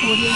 蝴蝶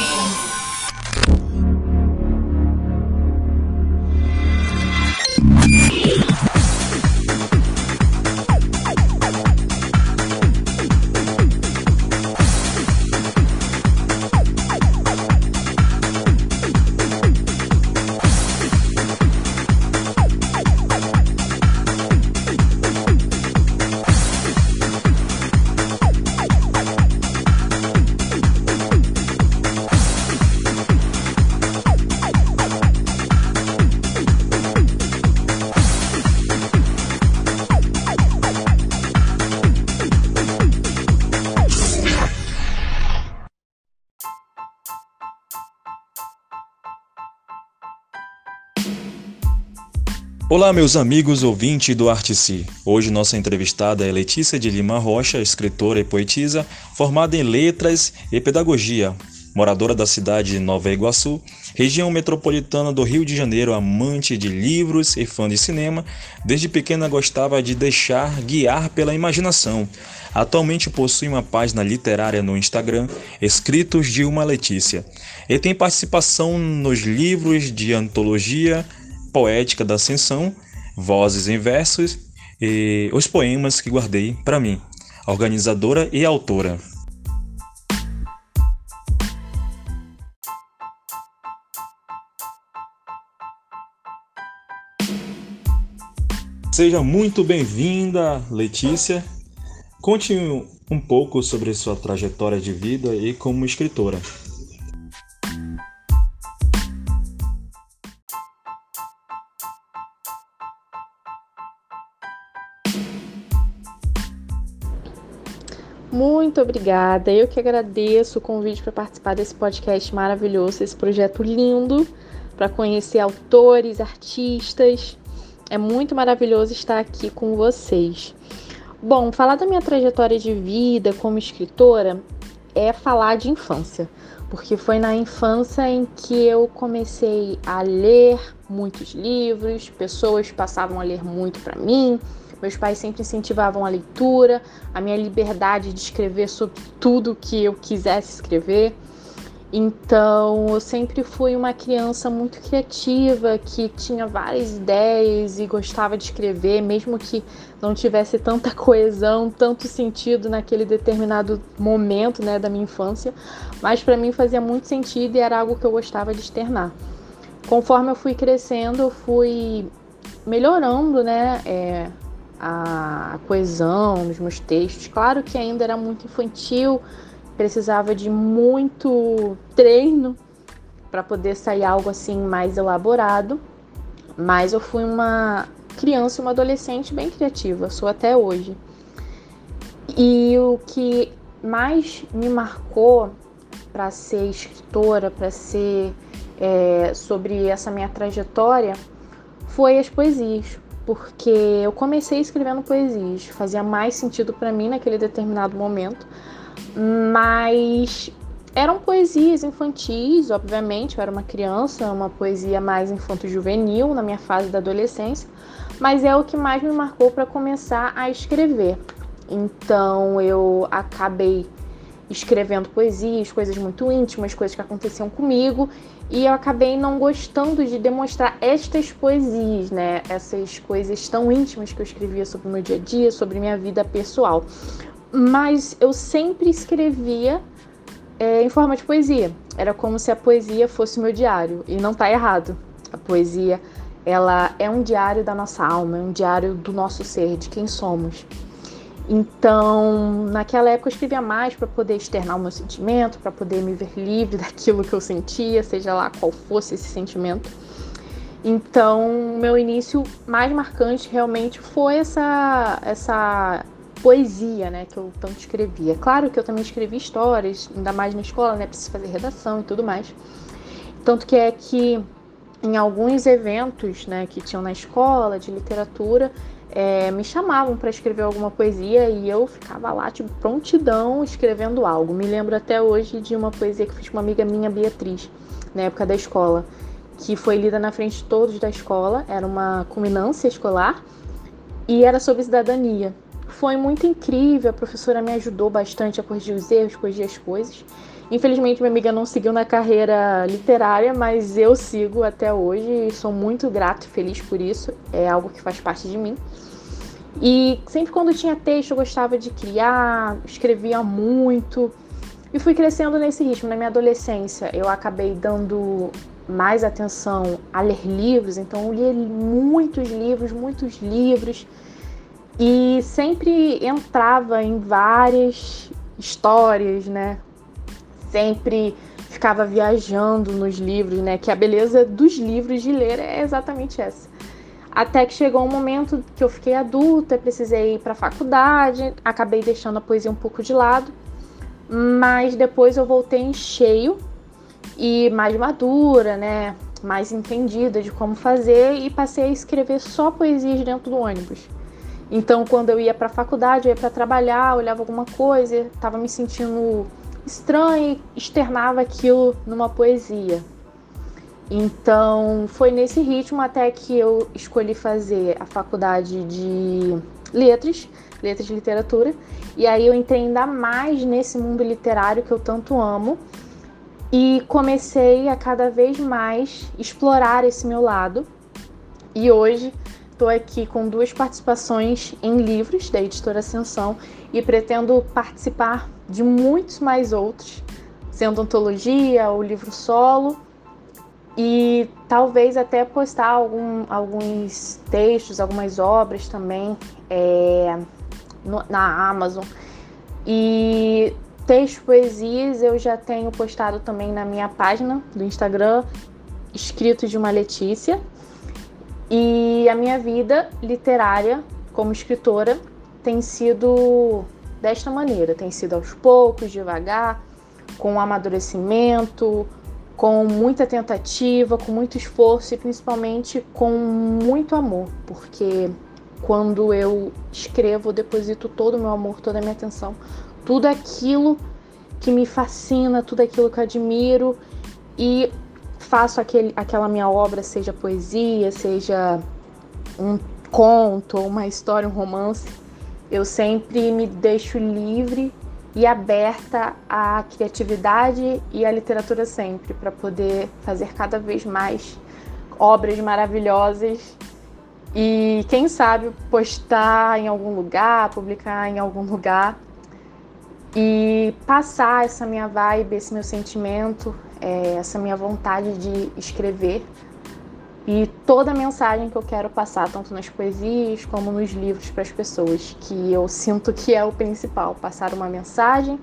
Olá, meus amigos ouvintes do Artici. Hoje nossa entrevistada é Letícia de Lima Rocha, escritora e poetisa, formada em letras e pedagogia, moradora da cidade de Nova Iguaçu, região metropolitana do Rio de Janeiro, amante de livros e fã de cinema. Desde pequena gostava de deixar guiar pela imaginação. Atualmente possui uma página literária no Instagram, Escritos de uma Letícia, e tem participação nos livros de antologia Poética da Ascensão, Vozes em Versos e os poemas que guardei para mim, organizadora e autora. Seja muito bem-vinda, Letícia. Conte um pouco sobre sua trajetória de vida e como escritora. Muito obrigada. Eu que agradeço o convite para participar desse podcast maravilhoso, esse projeto lindo, para conhecer autores, artistas. É muito maravilhoso estar aqui com vocês. Bom, falar da minha trajetória de vida como escritora é falar de infância, porque foi na infância em que eu comecei a ler muitos livros, pessoas passavam a ler muito para mim, meus pais sempre incentivavam a leitura, a minha liberdade de escrever sobre tudo que eu quisesse escrever. Então, eu sempre fui uma criança muito criativa, que tinha várias ideias e gostava de escrever, mesmo que não tivesse tanta coesão, tanto sentido naquele determinado momento, né, da minha infância, mas para mim fazia muito sentido e era algo que eu gostava de externar. Conforme eu fui crescendo, eu fui melhorando, né, é, a coesão nos meus textos. Claro que ainda era muito infantil, precisava de muito treino para poder sair algo assim mais elaborado, mas eu fui uma criança uma adolescente bem criativa, sou até hoje. E o que mais me marcou para ser escritora, para ser é, sobre essa minha trajetória, foi as poesias porque eu comecei escrevendo poesias, fazia mais sentido para mim naquele determinado momento, mas eram poesias infantis, obviamente, eu era uma criança, uma poesia mais infanto-juvenil na minha fase da adolescência, mas é o que mais me marcou para começar a escrever. Então eu acabei escrevendo poesias, coisas muito íntimas, coisas que aconteciam comigo, e eu acabei não gostando de demonstrar estas poesias, né? Essas coisas tão íntimas que eu escrevia sobre o meu dia a dia, sobre minha vida pessoal. Mas eu sempre escrevia é, em forma de poesia. Era como se a poesia fosse o meu diário, e não está errado. A poesia, ela é um diário da nossa alma, é um diário do nosso ser, de quem somos. Então, naquela época eu escrevia mais para poder externar o meu sentimento, para poder me ver livre daquilo que eu sentia, seja lá qual fosse esse sentimento. Então, meu início mais marcante realmente foi essa essa poesia, né, que eu tanto escrevia. Claro que eu também escrevi histórias, ainda mais na escola, né, preciso fazer redação e tudo mais. Tanto que é que em alguns eventos, né, que tinham na escola de literatura, é, me chamavam para escrever alguma poesia e eu ficava lá, tipo, prontidão escrevendo algo. Me lembro até hoje de uma poesia que fiz com uma amiga minha, Beatriz, na época da escola, que foi lida na frente de todos da escola, era uma culminância escolar e era sobre cidadania. Foi muito incrível, a professora me ajudou bastante a corrigir os erros, corrigir as coisas. Infelizmente, minha amiga não seguiu na carreira literária, mas eu sigo até hoje e sou muito grata e feliz por isso. É algo que faz parte de mim. E sempre quando tinha texto, eu gostava de criar, escrevia muito. E fui crescendo nesse ritmo. Na minha adolescência, eu acabei dando mais atenção a ler livros, então eu li muitos livros, muitos livros. E sempre entrava em várias histórias, né? Sempre ficava viajando nos livros, né? Que a beleza dos livros de ler é exatamente essa. Até que chegou um momento que eu fiquei adulta, precisei ir para a faculdade, acabei deixando a poesia um pouco de lado, mas depois eu voltei em cheio e mais madura, né? Mais entendida de como fazer e passei a escrever só poesias dentro do ônibus. Então, quando eu ia para a faculdade, eu ia para trabalhar, olhava alguma coisa, estava me sentindo estranha e externava aquilo numa poesia. Então, foi nesse ritmo até que eu escolhi fazer a faculdade de letras, letras de literatura, e aí eu entrei ainda mais nesse mundo literário que eu tanto amo e comecei a cada vez mais explorar esse meu lado. E hoje estou aqui com duas participações em livros da editora Ascensão e pretendo participar de muitos mais outros, sendo antologia ou livro solo e talvez até postar algum, alguns textos, algumas obras também é, no, na Amazon. E textos, poesias eu já tenho postado também na minha página do Instagram, escrito de uma Letícia. E a minha vida literária como escritora tem sido desta maneira, tem sido aos poucos, devagar, com amadurecimento, com muita tentativa, com muito esforço e principalmente com muito amor, porque quando eu escrevo, eu deposito todo o meu amor, toda a minha atenção, tudo aquilo que me fascina, tudo aquilo que eu admiro e faço aquele, aquela minha obra, seja poesia, seja um conto, uma história, um romance, eu sempre me deixo livre e aberta à criatividade e à literatura sempre, para poder fazer cada vez mais obras maravilhosas e quem sabe postar em algum lugar, publicar em algum lugar e passar essa minha vibe, esse meu sentimento, é, essa minha vontade de escrever. E toda a mensagem que eu quero passar, tanto nas poesias como nos livros para as pessoas, que eu sinto que é o principal, passar uma mensagem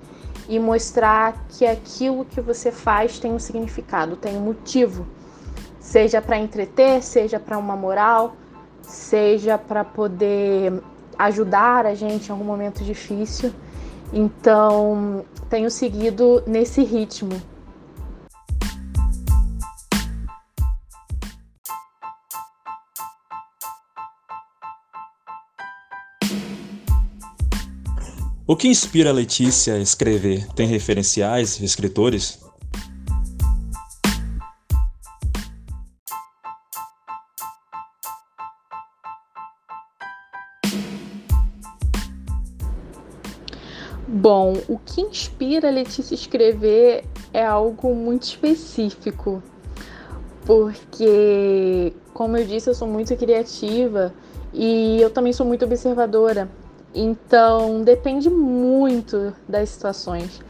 e mostrar que aquilo que você faz tem um significado, tem um motivo, seja para entreter, seja para uma moral, seja para poder ajudar a gente em algum momento difícil. Então, tenho seguido nesse ritmo O que inspira a Letícia a escrever? Tem referenciais, escritores? Bom, o que inspira a Letícia a escrever é algo muito específico, porque, como eu disse, eu sou muito criativa e eu também sou muito observadora. Então depende muito das situações.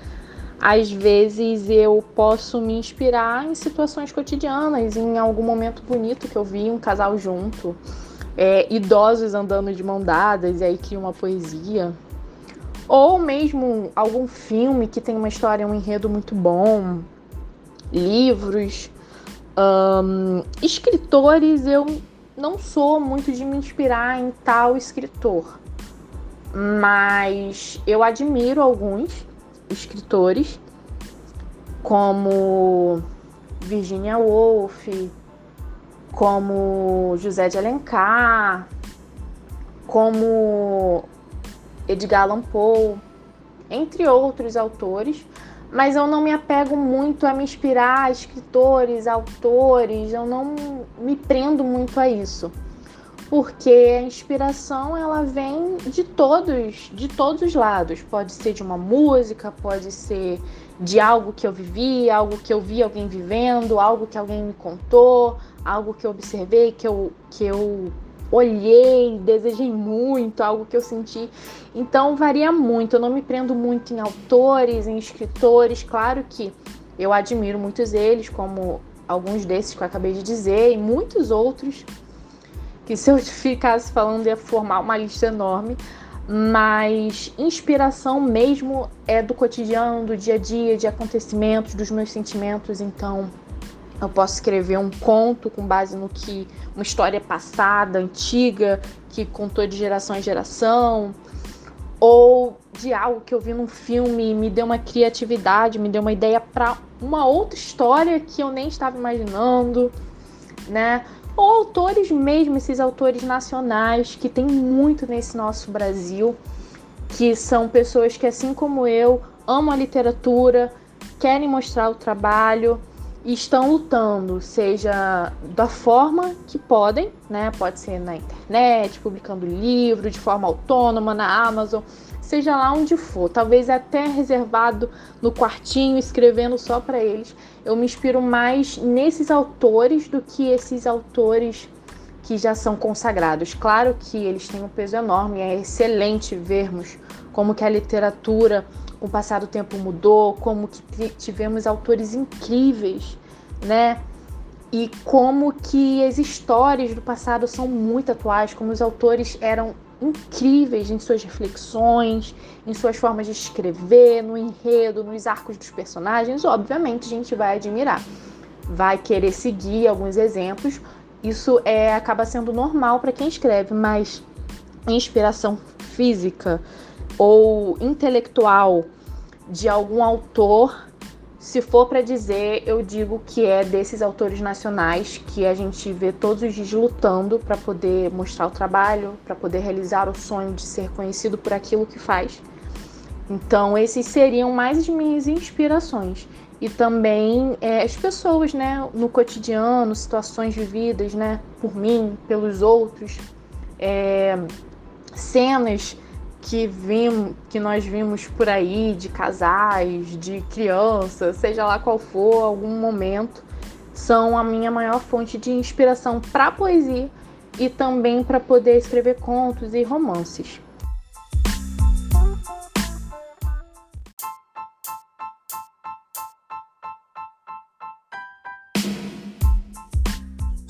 Às vezes eu posso me inspirar em situações cotidianas, em algum momento bonito que eu vi um casal junto, é, idosos andando de mão dadas e aí cria uma poesia. Ou mesmo algum filme que tem uma história, um enredo muito bom, livros, um, escritores, eu não sou muito de me inspirar em tal escritor mas eu admiro alguns escritores, como Virginia Woolf, como José de Alencar, como Edgar Allan Poe, entre outros autores, mas eu não me apego muito a me inspirar a escritores, autores, eu não me prendo muito a isso porque a inspiração ela vem de todos, de todos os lados. Pode ser de uma música, pode ser de algo que eu vivi, algo que eu vi alguém vivendo, algo que alguém me contou, algo que eu observei, que eu, que eu olhei, desejei muito, algo que eu senti. Então varia muito. Eu não me prendo muito em autores, em escritores. Claro que eu admiro muitos deles, como alguns desses que eu acabei de dizer, e muitos outros que se eu ficasse falando ia formar uma lista enorme mas inspiração mesmo é do cotidiano, do dia a dia, de acontecimentos, dos meus sentimentos. Então, eu posso escrever um conto com base no que uma história passada, antiga, que contou de geração em geração, ou de algo que eu vi num filme e me deu uma criatividade, me deu uma ideia para uma outra história que eu nem estava imaginando, né? Ou autores mesmo, esses autores nacionais que tem muito nesse nosso Brasil, que são pessoas que, assim como eu, amam a literatura, querem mostrar o trabalho e estão lutando, seja da forma que podem, né? Pode ser na internet, publicando livro, de forma autônoma, na Amazon, seja lá onde for, talvez até reservado no quartinho, escrevendo só para eles. Eu me inspiro mais nesses autores do que esses autores que já são consagrados. Claro que eles têm um peso enorme, é excelente vermos como que a literatura com o passar do tempo mudou, como que tivemos autores incríveis, né? E como que as histórias do passado são muito atuais, como os autores eram incríveis em suas reflexões, em suas formas de escrever, no enredo, nos arcos dos personagens, obviamente a gente vai admirar. Vai querer seguir alguns exemplos. Isso é acaba sendo normal para quem escreve, mas inspiração física ou intelectual de algum autor se for para dizer, eu digo que é desses autores nacionais que a gente vê todos os dias lutando para poder mostrar o trabalho, para poder realizar o sonho de ser conhecido por aquilo que faz. Então, esses seriam mais as minhas inspirações. E também é, as pessoas, né, no cotidiano, situações vividas, né, por mim, pelos outros, é, cenas que vimos, que nós vimos por aí de casais, de crianças, seja lá qual for, algum momento, são a minha maior fonte de inspiração para poesia e também para poder escrever contos e romances.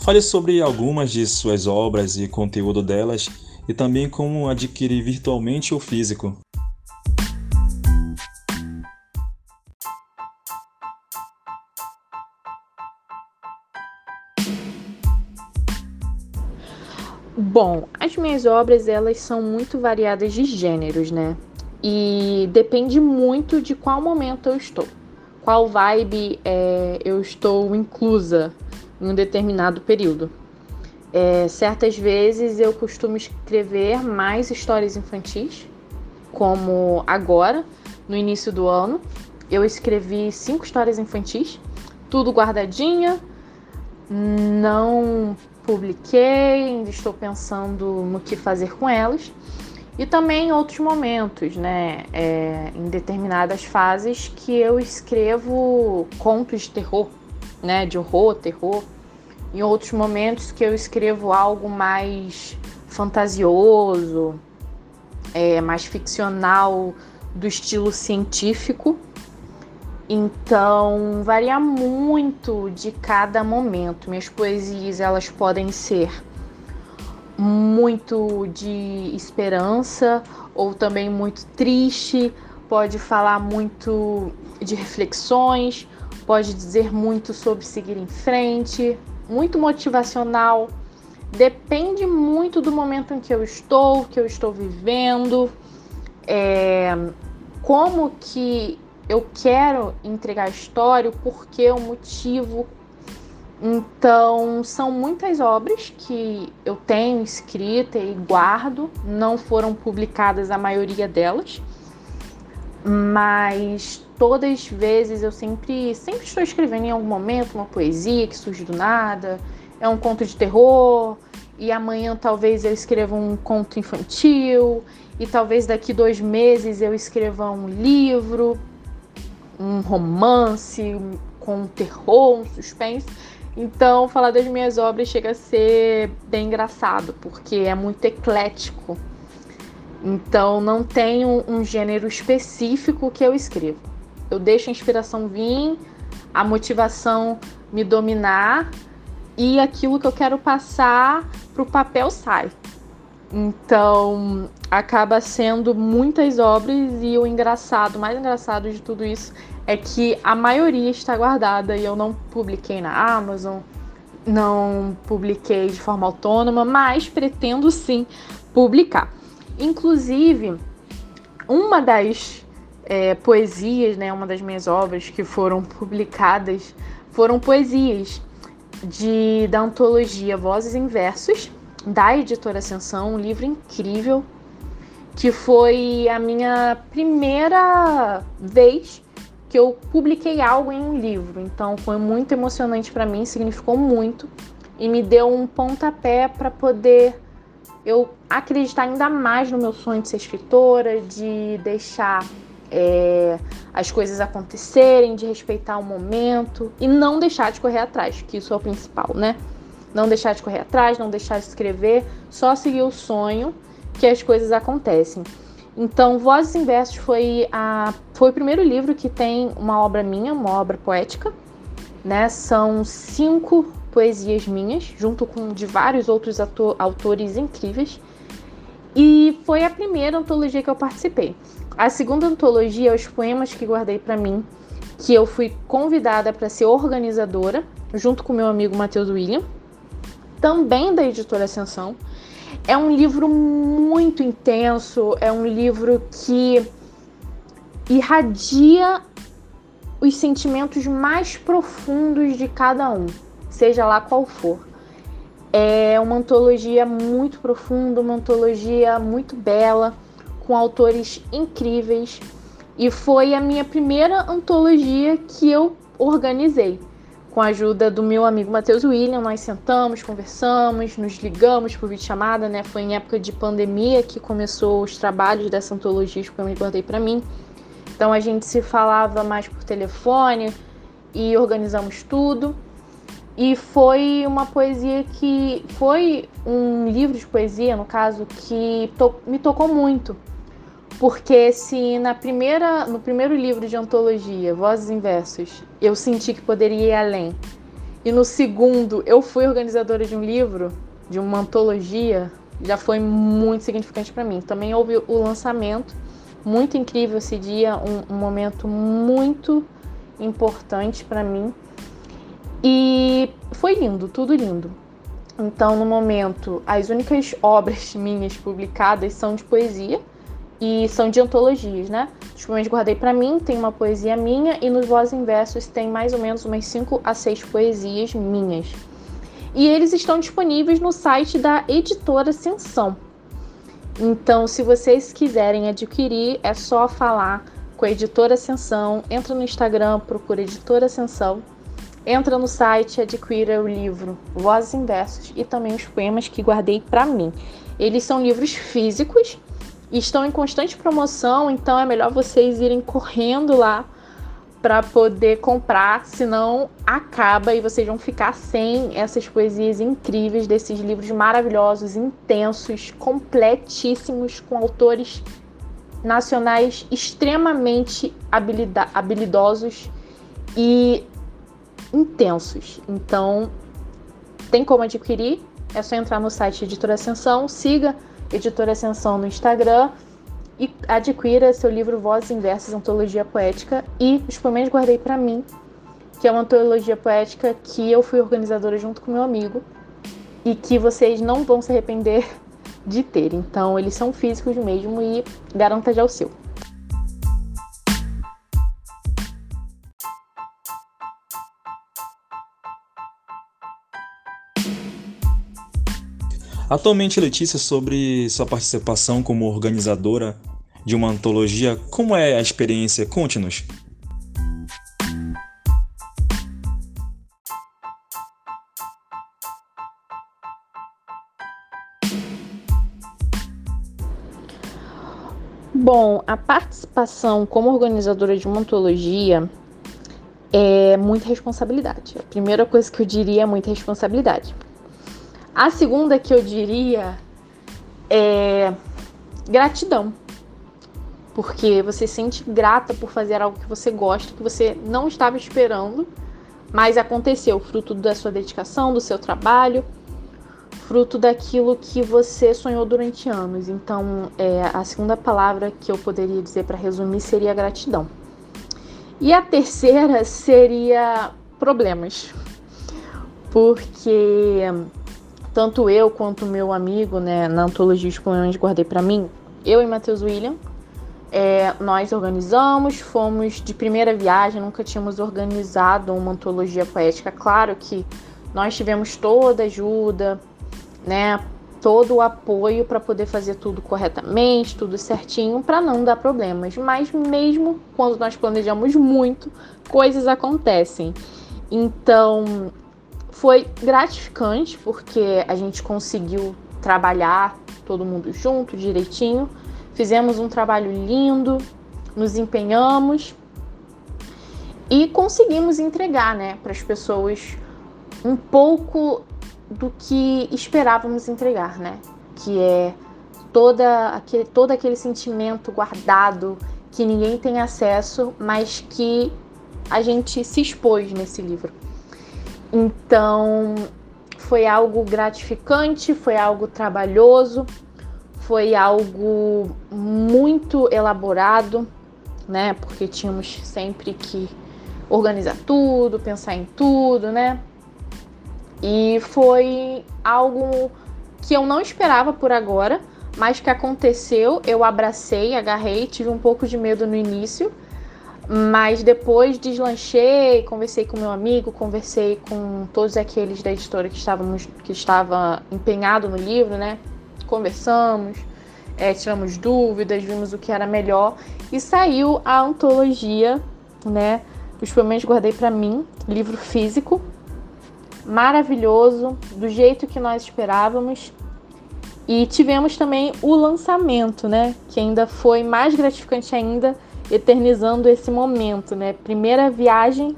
Fale sobre algumas de suas obras e conteúdo delas e também como adquirir virtualmente ou físico. Bom, as minhas obras elas são muito variadas de gêneros, né? E depende muito de qual momento eu estou, qual vibe é, eu estou inclusa em um determinado período. É, certas vezes eu costumo escrever mais histórias infantis, como agora, no início do ano. Eu escrevi cinco histórias infantis, tudo guardadinha, não publiquei, ainda estou pensando no que fazer com elas. E também em outros momentos, né? É, em determinadas fases que eu escrevo contos de terror, né? De horror, terror em outros momentos que eu escrevo algo mais fantasioso, é, mais ficcional, do estilo científico. Então, varia muito de cada momento. Minhas poesias, elas podem ser muito de esperança ou também muito triste, pode falar muito de reflexões, pode dizer muito sobre seguir em frente, muito motivacional. Depende muito do momento em que eu estou, que eu estou vivendo, é, como que eu quero entregar a história, o porquê, o motivo. Então, são muitas obras que eu tenho escrita e guardo, não foram publicadas a maioria delas, mas todas as vezes eu sempre, sempre estou escrevendo em algum momento uma poesia que surge do nada, é um conto de terror, e amanhã talvez eu escreva um conto infantil, e talvez daqui dois meses eu escreva um livro. um romance, com um terror, um suspense. Então, falar das minhas obras chega a ser bem engraçado, porque é muito eclético. Então, não um, um gênero específico que eu escrevo. Eu deixo a inspiração vir, a motivação me dominar e aquilo que eu quero passar para o papel sai. Então, acaba sendo muitas obras e o engraçado, o mais engraçado de tudo isso é que a maioria está guardada e eu não publiquei na Amazon, não publiquei de forma autônoma, mas pretendo sim publicar. Inclusive, uma das é, poesias, né, uma das minhas obras que foram publicadas, foram poesias de, da antologia Vozes em Versos, da editora Ascensão, um livro incrível, que foi a minha primeira vez que eu publiquei algo em um livro. Então foi muito emocionante para mim, significou muito e me deu um pontapé para poder eu acreditar ainda mais no meu sonho de ser escritora, de deixar é, as coisas acontecerem, de respeitar o momento e não deixar de correr atrás, que isso é o principal, né? Não deixar de correr atrás, não deixar de escrever, só seguir o sonho que as coisas acontecem. Então, Vozes em Versos foi, a, foi o primeiro livro que tem uma obra minha, uma obra poética. Né? São cinco poesias minhas, junto com de vários outros autores incríveis. E foi a primeira antologia que eu participei. A segunda antologia, os poemas que guardei para mim, que eu fui convidada para ser organizadora, junto com meu amigo Matheus William, também da editora Ascensão. É um livro muito intenso, é um livro que irradia os sentimentos mais profundos de cada um, seja lá qual for. É uma antologia muito profunda, uma antologia muito bela, com autores incríveis, e foi a minha primeira antologia que eu organizei com a ajuda do meu amigo Matheus William, nós sentamos, conversamos, nos ligamos por videochamada, né? Foi em época de pandemia que começou os trabalhos dessa antologia que eu me guardei para mim. Então a gente se falava mais por telefone e organizamos tudo. E foi uma poesia que foi um livro de poesia, no caso, que to me tocou muito. Porque se na primeira, no primeiro livro de antologia, Vozes em Versos, eu senti que poderia ir além, e no segundo eu fui organizadora de um livro, de uma antologia, já foi muito significante para mim. Também houve o lançamento, muito incrível esse dia, um, um momento muito importante para mim. E foi lindo, tudo lindo. Então, no momento, as únicas obras minhas publicadas são de poesia e são de antologias, né? Tipicamente guardei para mim, tem uma poesia minha e nos Vozes em Versos tem mais ou menos umas 5 a 6 poesias minhas. E eles estão disponíveis no site da editora Ascensão. Então, se vocês quiserem adquirir, é só falar com a editora Ascensão, entra no Instagram, procura editora Ascensão, entra no site, adquira o livro Vozes em Versos e também os poemas que guardei para mim. Eles são livros físicos estão em constante promoção, então é melhor vocês irem correndo lá para poder comprar, senão acaba e vocês vão ficar sem essas poesias incríveis desses livros maravilhosos, intensos, completíssimos, com autores nacionais extremamente habilidosos e intensos. Então, tem como adquirir, é só entrar no site Editora Ascensão, siga Editora Ascensão no Instagram e adquira seu livro Vozes Inversas, Antologia Poética e os poemas guardei para mim, que é uma antologia poética que eu fui organizadora junto com meu amigo e que vocês não vão se arrepender de ter. Então, eles são físicos mesmo e garanta já o seu. Atualmente, Letícia, sobre sua participação como organizadora de uma antologia, como é a experiência? Conte-nos. Bom, a participação como organizadora de uma antologia é muita responsabilidade. A primeira coisa que eu diria é muita responsabilidade. A segunda que eu diria é gratidão. Porque você se sente grata por fazer algo que você gosta, que você não estava esperando, mas aconteceu, fruto da sua dedicação, do seu trabalho, fruto daquilo que você sonhou durante anos. Então, é, a segunda palavra que eu poderia dizer para resumir seria gratidão. E a terceira seria problemas. Porque tanto eu quanto meu amigo, né, na antologia Poemas Guardei para mim, eu e Matheus William, é, nós organizamos, fomos de primeira viagem, nunca tínhamos organizado uma antologia poética. Claro que nós tivemos toda a ajuda, né, todo o apoio para poder fazer tudo corretamente, tudo certinho, para não dar problemas. Mas mesmo quando nós planejamos muito, coisas acontecem. Então, foi gratificante porque a gente conseguiu trabalhar todo mundo junto, direitinho. Fizemos um trabalho lindo, nos empenhamos e conseguimos entregar, né, para as pessoas um pouco do que esperávamos entregar, né? Que é toda aquele, todo aquele sentimento guardado que ninguém tem acesso, mas que a gente se expôs nesse livro. Então, foi algo gratificante, foi algo trabalhoso, foi algo muito elaborado, né? Porque tínhamos sempre que organizar tudo, pensar em tudo, né? E foi algo que eu não esperava por agora, mas que aconteceu. Eu abracei, agarrei, tive um pouco de medo no início, mas depois deslanchei, conversei com meu amigo, conversei com todos aqueles da editora que estávamos que estava empenhado no livro, né? Conversamos, é, tiramos dúvidas, vimos o que era melhor e saiu a antologia, né? Os poemas guardei para mim, livro físico, maravilhoso, do jeito que nós esperávamos. E tivemos também o lançamento, né? Que ainda foi mais gratificante ainda, eternizando esse momento, né? Primeira viagem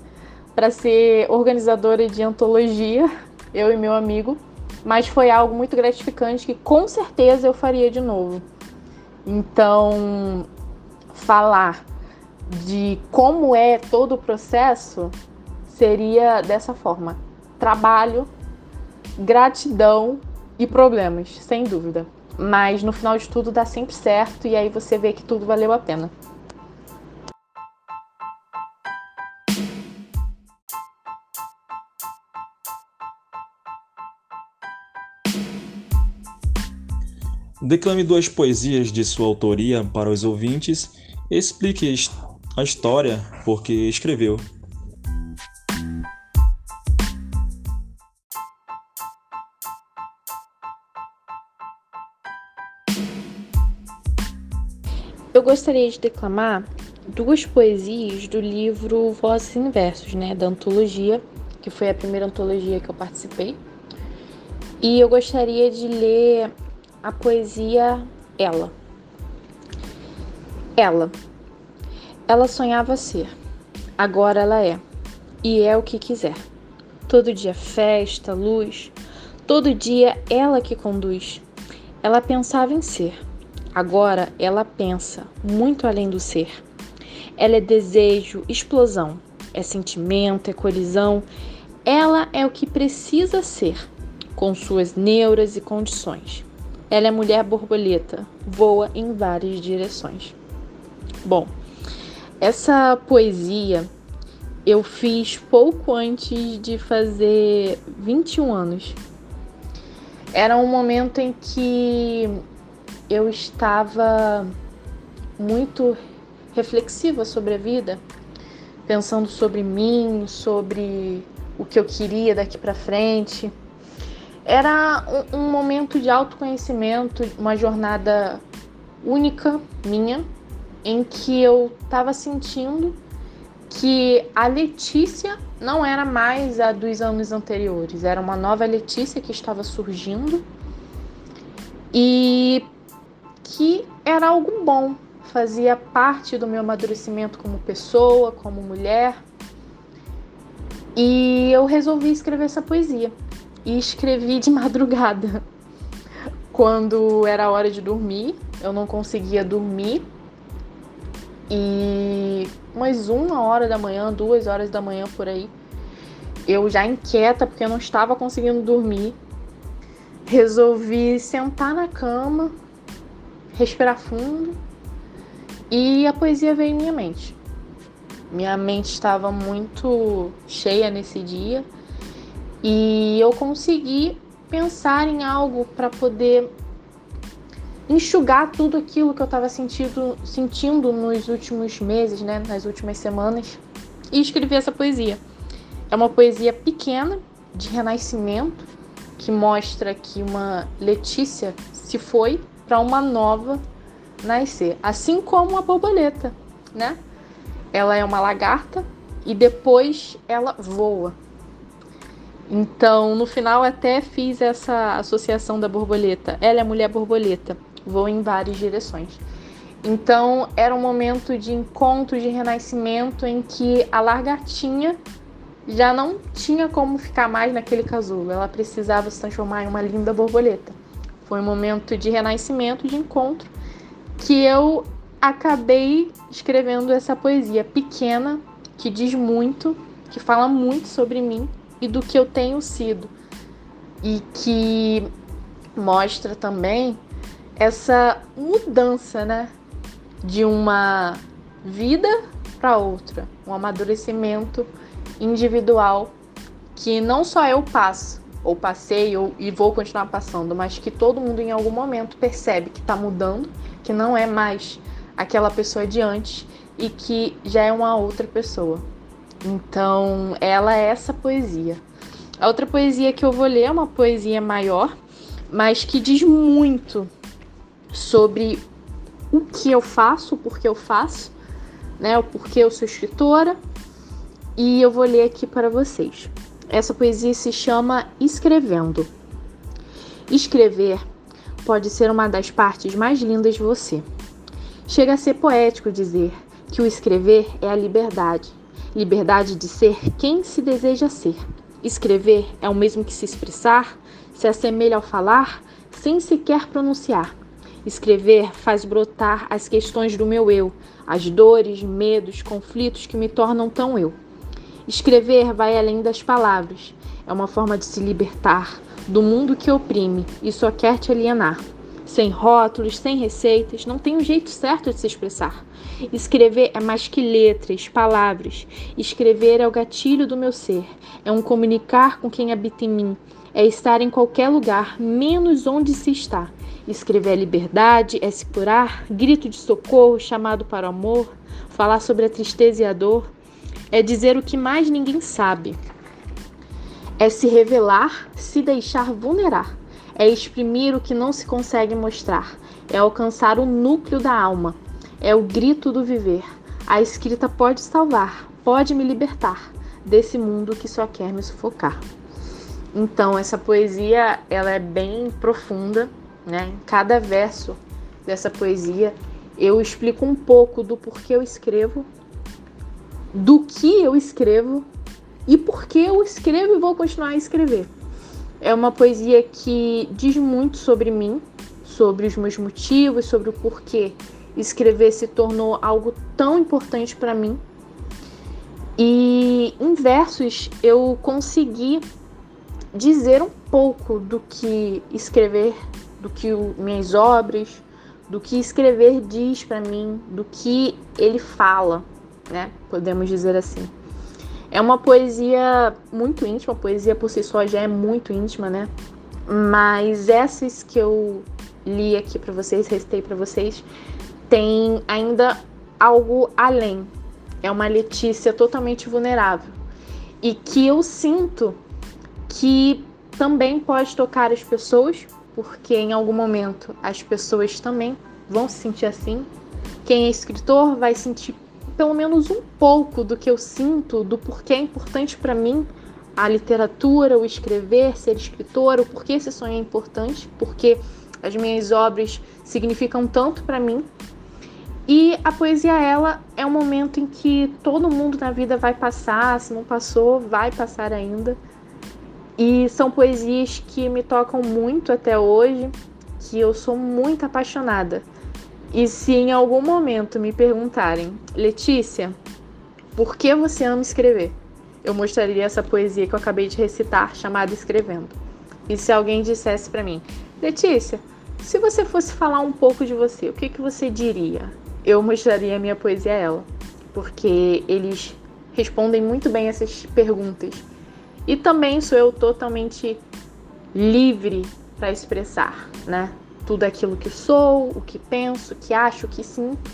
para ser organizadora de antologia, eu e meu amigo, mas foi algo muito gratificante que com certeza eu faria de novo. Então, falar de como é todo o processo seria dessa forma trabalho, gratidão e problemas, sem dúvida. Mas no final de tudo dá sempre certo e aí você vê que tudo valeu a pena. Declame duas poesias de sua autoria para os ouvintes explique a história por que escreveu. Eu gostaria de declamar duas poesias do livro Vozes em Versos, né, da antologia, que foi a primeira antologia que eu participei. E eu gostaria de ler a poesia Ela. Ela. Ela sonhava ser. Agora ela é. E é o que quiser. Todo dia festa, luz. Todo dia ela que conduz. Ela pensava em ser Agora ela pensa muito além do ser. Ela é desejo, explosão, é sentimento, é colisão. Ela é o que precisa ser, com suas neuras e condições. Ela é mulher borboleta, voa em várias direções. Bom, essa poesia eu fiz pouco antes de fazer 21 anos. Era um momento em que eu estava muito reflexiva sobre a vida, pensando sobre mim, sobre o que eu queria daqui para frente. Era um, um, momento de autoconhecimento, uma jornada única minha, em que eu estava sentindo que a Letícia não era mais a dos anos anteriores, era uma nova Letícia que estava surgindo. E que era algo bom, fazia parte do meu amadurecimento como pessoa, como mulher. E eu resolvi escrever essa poesia. E escrevi de madrugada. Quando era hora de dormir, eu não conseguia dormir. E umas uma hora da manhã, duas horas da manhã por aí, eu já inquieta porque eu não estava conseguindo dormir, resolvi sentar na cama, respirar fundo e a poesia veio em minha mente. Minha mente estava muito cheia nesse dia e eu consegui pensar em algo para poder enxugar tudo aquilo que eu estava sentindo, sentindo nos últimos meses, né, nas últimas semanas, e escrevi essa poesia. É uma poesia pequena, de renascimento, que mostra que uma Letícia se foi para uma nova nascer, assim como a borboleta, né? Ela é uma lagarta e depois ela voa. Então, no final até fiz essa associação da borboleta. Ela é mulher borboleta, voa em várias direções. Então, era um momento de encontro, de renascimento em que a lagartinha já não tinha como ficar mais naquele casulo. Ela precisava se transformar em uma linda borboleta. Foi um momento de renascimento, de encontro, que eu acabei escrevendo essa poesia pequena, que diz muito, que fala muito sobre mim e do que eu tenho sido. E que mostra também essa mudança, né? De uma vida para outra, um amadurecimento individual que não só eu passo, ou passei ou, e vou continuar passando, mas que todo mundo em algum momento percebe que está mudando, que não é mais aquela pessoa de antes e que já é uma outra pessoa. Então, ela é essa poesia. A outra poesia que eu vou ler é uma poesia maior, mas que diz muito sobre o que eu faço, o porquê eu faço, né? O porquê eu sou escritora e eu vou ler aqui para vocês. Essa poesia se chama Escrevendo. Escrever pode ser uma das partes mais lindas de você. Chega a ser poético dizer que o escrever é a liberdade liberdade de ser quem se deseja ser. Escrever é o mesmo que se expressar, se assemelha ao falar, sem sequer pronunciar. Escrever faz brotar as questões do meu eu, as dores, medos, conflitos que me tornam tão eu. Escrever vai além das palavras. É uma forma de se libertar do mundo que oprime e só quer te alienar. Sem rótulos, sem receitas, não tem um jeito certo de se expressar. Escrever é mais que letras, palavras. Escrever é o gatilho do meu ser. É um comunicar com quem habita em mim. É estar em qualquer lugar, menos onde se está. Escrever é liberdade, é se curar, grito de socorro, chamado para o amor, falar sobre a tristeza e a dor é dizer o que mais ninguém sabe. É se revelar, se deixar vulnerar. É exprimir o que não se consegue mostrar. É alcançar o núcleo da alma. É o grito do viver. A escrita pode salvar, pode me libertar desse mundo que só quer me sufocar. Então, essa poesia, ela é bem profunda, né? Cada verso dessa poesia eu explico um pouco do porquê eu escrevo do que eu escrevo e por que eu escrevo e vou continuar a escrever. É uma poesia que diz muito sobre mim, sobre os meus motivos, sobre o porquê escrever se tornou algo tão importante para mim. E em versos eu consegui dizer um pouco do que escrever, do que minhas obras, do que escrever diz para mim, do que ele fala né? Podemos dizer assim. É uma poesia muito íntima, a poesia por si só já é muito íntima, né? Mas essas que eu li aqui para vocês, recitei para vocês, tem ainda algo além. É uma Letícia totalmente vulnerável e que eu sinto que também pode tocar as pessoas, porque em algum momento as pessoas também vão se sentir assim. Quem é escritor vai sentir pelo menos um pouco do que eu sinto, do porquê é importante para mim a literatura, o escrever, ser escritora, o porquê esse sonho é importante, porque as minhas obras significam tanto para mim. E a poesia, ela é um momento em que todo mundo na vida vai passar, se não passou, vai passar ainda. E são poesias que me tocam muito até hoje, que eu sou muito apaixonada. E se em algum momento me perguntarem, Letícia, por que você ama escrever? Eu mostraria essa poesia que eu acabei de recitar, chamada Escrevendo. E se alguém dissesse para mim, Letícia, se você fosse falar um pouco de você, o que, que você diria? Eu mostraria a minha poesia a ela, porque eles respondem muito bem essas perguntas. E também sou eu totalmente livre para expressar, né? Tudo aquilo que sou, o que penso, o que acho, o que sinto.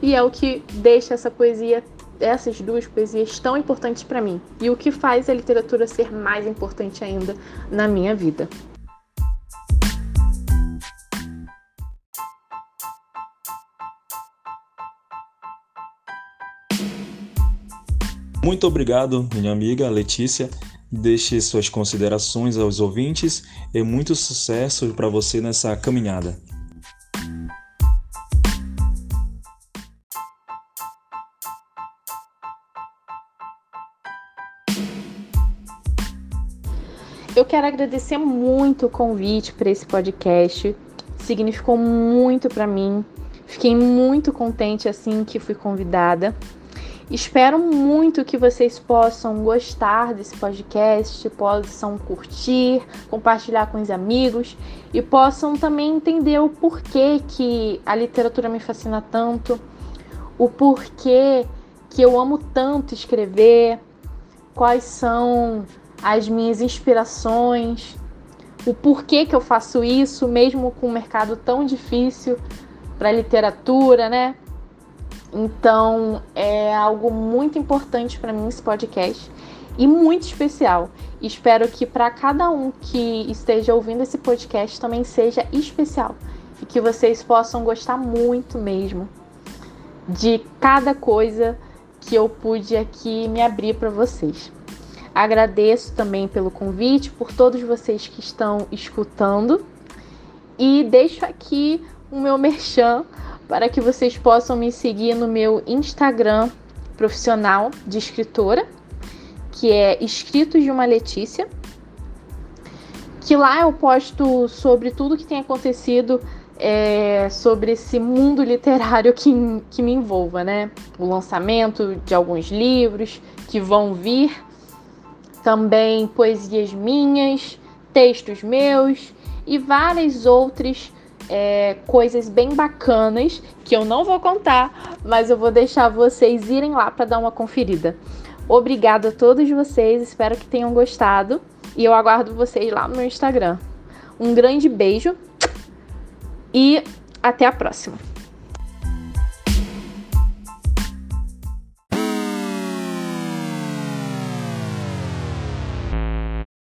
E é o que deixa essa poesia, essas duas poesias tão importantes para mim. E o que faz a literatura ser mais importante ainda na minha vida. Muito obrigado, minha amiga Letícia. Deixe suas considerações aos ouvintes e muito sucesso para você nessa caminhada. Eu quero agradecer muito o convite para esse podcast. Significou muito para mim. Fiquei muito contente assim que fui convidada. Espero muito que vocês possam gostar desse podcast, possam curtir, compartilhar com os amigos e possam também entender o porquê que a literatura me fascina tanto, o porquê que eu amo tanto escrever, quais são as minhas inspirações, o porquê que eu faço isso, mesmo com um mercado tão difícil para literatura, né? Então é algo muito importante para mim esse podcast e muito especial. Espero que para cada um que esteja ouvindo esse podcast também seja especial e que vocês possam gostar muito mesmo de cada coisa que eu pude aqui me abrir para vocês. Agradeço também pelo convite, por todos vocês que estão escutando e deixo aqui o meu merchan para que vocês possam me seguir no meu Instagram profissional de escritora, que é Escritos de uma Letícia. Que lá eu posto sobre tudo que tem acontecido é, sobre esse mundo literário que, que me envolva, né? O lançamento de alguns livros que vão vir, também poesias minhas, textos meus e várias outras é, coisas bem bacanas que eu não vou contar, mas eu vou deixar vocês irem lá para dar uma conferida. Obrigada a todos vocês, espero que tenham gostado e eu aguardo vocês lá no meu Instagram. Um grande beijo e até a próxima!